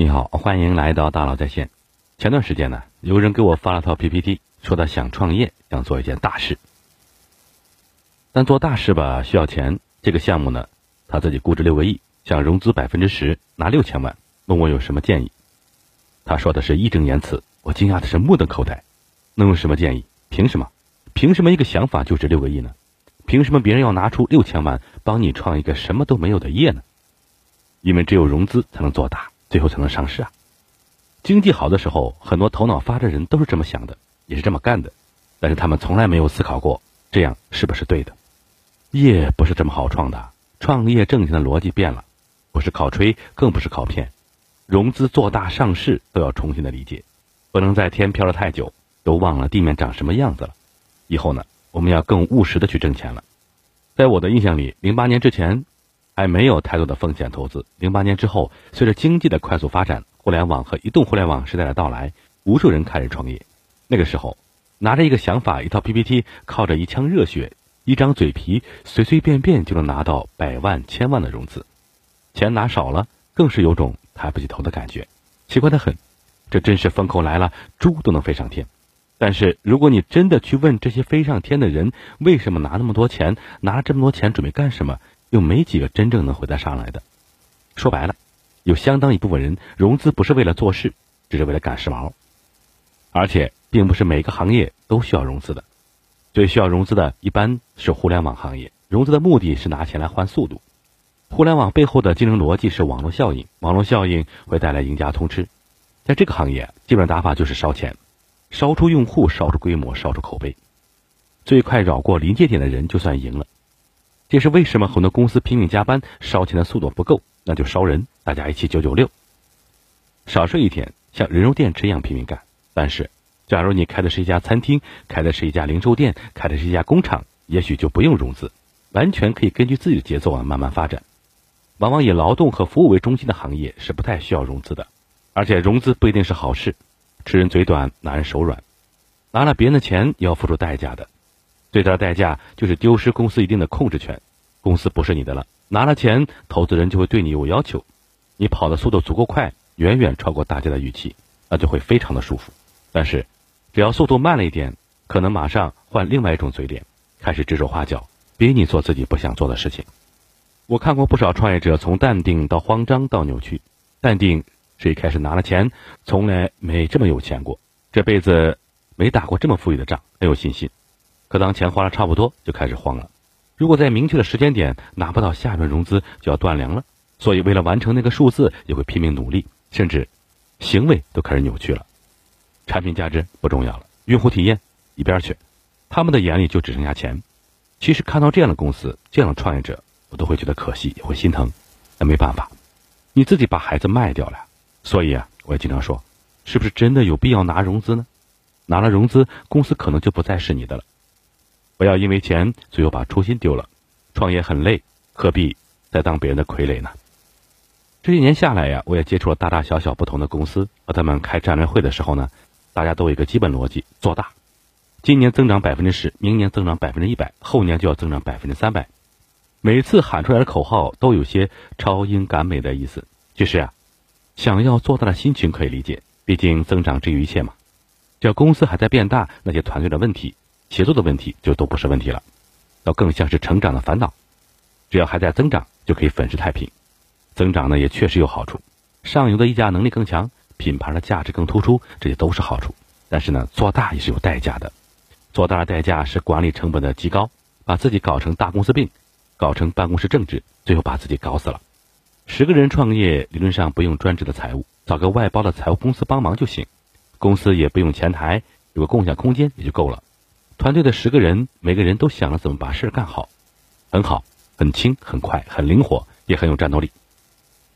你好，欢迎来到大佬在线。前段时间呢，有人给我发了套 PPT，说他想创业，想做一件大事。但做大事吧需要钱，这个项目呢，他自己估值六个亿，想融资百分之十，拿六千万，问我有什么建议。他说的是义正言辞，我惊讶的是目瞪口呆。能有什么建议？凭什么？凭什么一个想法就值六个亿呢？凭什么别人要拿出六千万帮你创一个什么都没有的业呢？因为只有融资才能做大。最后才能上市啊！经济好的时候，很多头脑发的人都是这么想的，也是这么干的，但是他们从来没有思考过这样是不是对的。业不是这么好创的，创业挣钱的逻辑变了，不是靠吹，更不是靠骗，融资做大上市都要重新的理解，不能在天飘了太久，都忘了地面长什么样子了。以后呢，我们要更务实的去挣钱了。在我的印象里，零八年之前。还没有太多的风险投资。零八年之后，随着经济的快速发展，互联网和移动互联网时代的到来，无数人开始创业。那个时候，拿着一个想法、一套 PPT，靠着一腔热血、一张嘴皮，随随便便就能拿到百万、千万的融资。钱拿少了，更是有种抬不起头的感觉，奇怪的很。这真是风口来了，猪都能飞上天。但是，如果你真的去问这些飞上天的人，为什么拿那么多钱？拿了这么多钱准备干什么？又没几个真正能回答上来的。说白了，有相当一部分人融资不是为了做事，只是为了赶时髦。而且，并不是每个行业都需要融资的。最需要融资的一般是互联网行业，融资的目的是拿钱来换速度。互联网背后的竞争逻辑是网络效应，网络效应会带来赢家通吃。在这个行业，基本打法就是烧钱，烧出用户，烧出规模，烧出口碑，最快绕过临界点的人就算赢了。这是为什么很多公司拼命加班，烧钱的速度不够，那就烧人，大家一起九九六，少睡一天，像人肉电池一样拼命干。但是，假如你开的是一家餐厅，开的是一家零售店，开的是一家工厂，也许就不用融资，完全可以根据自己的节奏啊慢慢发展。往往以劳动和服务为中心的行业是不太需要融资的，而且融资不一定是好事，吃人嘴短，拿人手软，拿了别人的钱也要付出代价的。最大的代价就是丢失公司一定的控制权，公司不是你的了。拿了钱，投资人就会对你有要求，你跑的速度足够快，远远超过大家的预期，那就会非常的舒服。但是，只要速度慢了一点，可能马上换另外一种嘴脸，开始指手画脚，逼你做自己不想做的事情。我看过不少创业者从淡定到慌张到扭曲。淡定是一开始拿了钱，从来没这么有钱过，这辈子没打过这么富裕的仗，很有信心。可当钱花了差不多，就开始慌了。如果在明确的时间点拿不到下一轮融资，就要断粮了。所以为了完成那个数字，也会拼命努力，甚至行为都开始扭曲了。产品价值不重要了，用户体验一边去，他们的眼里就只剩下钱。其实看到这样的公司、这样的创业者，我都会觉得可惜，也会心疼。那没办法，你自己把孩子卖掉了。所以啊，我也经常说，是不是真的有必要拿融资呢？拿了融资，公司可能就不再是你的了。不要因为钱最后把初心丢了。创业很累，何必再当别人的傀儡呢？这些年下来呀，我也接触了大大小小不同的公司，和他们开战略会的时候呢，大家都有一个基本逻辑：做大。今年增长百分之十，明年增长百分之一百，后年就要增长百分之三百。每次喊出来的口号都有些超英赶美的意思。其实啊，想要做大的心情可以理解，毕竟增长之于一切嘛。只要公司还在变大，那些团队的问题。协作的问题就都不是问题了，倒更像是成长的烦恼。只要还在增长，就可以粉饰太平。增长呢也确实有好处，上游的溢价能力更强，品牌的价值更突出，这些都是好处。但是呢，做大也是有代价的。做大的代价是管理成本的极高，把自己搞成大公司病，搞成办公室政治，最后把自己搞死了。十个人创业，理论上不用专职的财务，找个外包的财务公司帮忙就行，公司也不用前台，有个共享空间也就够了。团队的十个人，每个人都想了怎么把事儿干好，很好，很轻，很快，很灵活，也很有战斗力。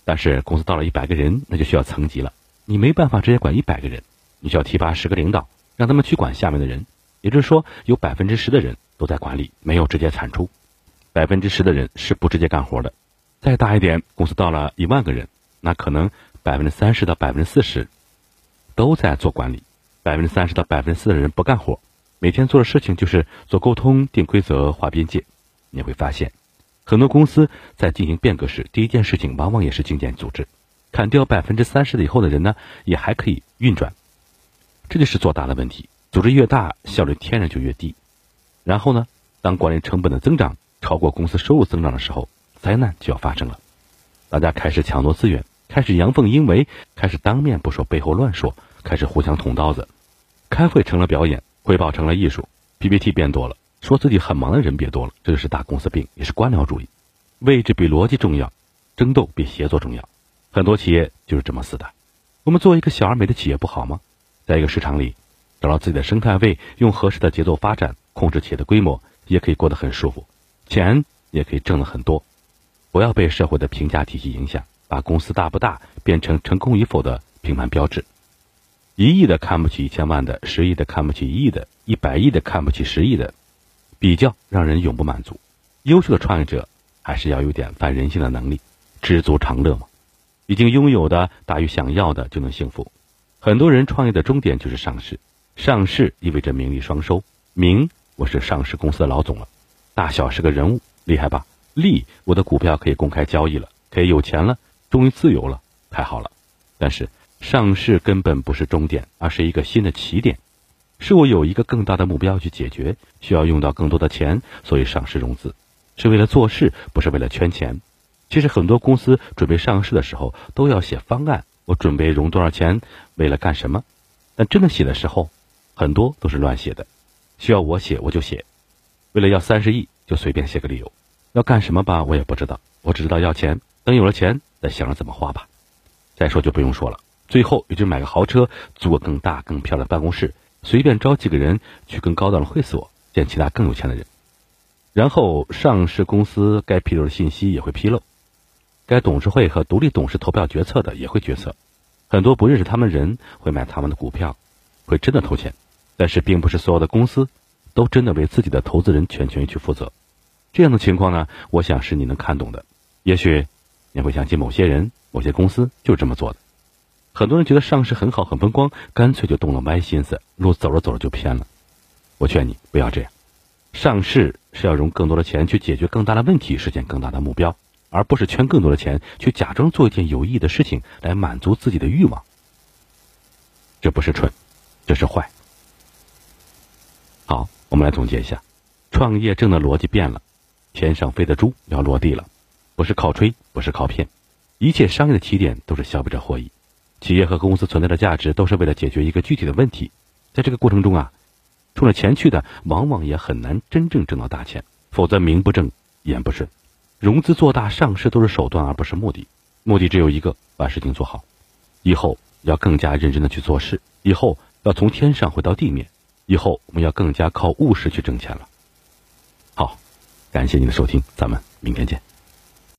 但是公司到了一百个人，那就需要层级了。你没办法直接管一百个人，你需要提拔十个领导，让他们去管下面的人。也就是说，有百分之十的人都在管理，没有直接产出。百分之十的人是不直接干活的。再大一点，公司到了一万个人，那可能百分之三十到百分之四十都在做管理，百分之三十到百分之四的人不干活。每天做的事情就是做沟通、定规则、划边界。你会发现，很多公司在进行变革时，第一件事情往往也是精简组织。砍掉百分之三十以后的人呢，也还可以运转。这就是做大的问题。组织越大，效率天然就越低。然后呢，当管理成本的增长超过公司收入增长的时候，灾难就要发生了。大家开始抢夺资源，开始阳奉阴违，开始当面不说背后乱说，开始互相捅刀子。开会成了表演，汇报成了艺术，PPT 变多了，说自己很忙的人变多了。这就是大公司病，也是官僚主义。位置比逻辑重要，争斗比协作重要。很多企业就是这么死的。我们做一个小而美的企业不好吗？在一个市场里。找到自己的生态位，用合适的节奏发展，控制企业的规模，也可以过得很舒服，钱也可以挣得很多。不要被社会的评价体系影响，把公司大不大变成成功与否的评判标志。一亿的看不起一千万的，十亿的看不起一亿的，一百亿的看不起十亿的，比较让人永不满足。优秀的创业者还是要有点反人性的能力，知足常乐嘛。已经拥有的大于想要的就能幸福。很多人创业的终点就是上市。上市意味着名利双收，名我是上市公司的老总了，大小是个人物，厉害吧？利我的股票可以公开交易了，可以有钱了，终于自由了，太好了。但是上市根本不是终点，而是一个新的起点，是我有一个更大的目标去解决，需要用到更多的钱，所以上市融资是为了做事，不是为了圈钱。其实很多公司准备上市的时候都要写方案，我准备融多少钱，为了干什么？但真的写的时候。很多都是乱写的，需要我写我就写，为了要三十亿就随便写个理由，要干什么吧我也不知道，我只知道要钱，等有了钱再想着怎么花吧。再说就不用说了，最后也就买个豪车，租个更大更漂亮的办公室，随便招几个人去更高档的会所，见其他更有钱的人。然后上市公司该披露的信息也会披露，该董事会和独立董事投票决策的也会决策，很多不认识他们人会买他们的股票，会真的投钱。但是，并不是所有的公司都真的为自己的投资人全权去负责。这样的情况呢，我想是你能看懂的。也许你会想起某些人、某些公司就这么做的。很多人觉得上市很好、很风光，干脆就动了歪心思，路走着走着就偏了。我劝你不要这样。上市是要融更多的钱去解决更大的问题，实现更大的目标，而不是圈更多的钱去假装做一件有意义的事情来满足自己的欲望。这不是蠢，这是坏。好，我们来总结一下，创业证的逻辑变了，天上飞的猪要落地了，不是靠吹，不是靠骗，一切商业的起点都是消费者获益，企业和公司存在的价值都是为了解决一个具体的问题，在这个过程中啊，冲着钱去的，往往也很难真正挣到大钱，否则名不正言不顺，融资做大上市都是手段而不是目的，目的只有一个，把事情做好，以后要更加认真的去做事，以后要从天上回到地面。以后我们要更加靠务实去挣钱了。好，感谢您的收听，咱们明天见。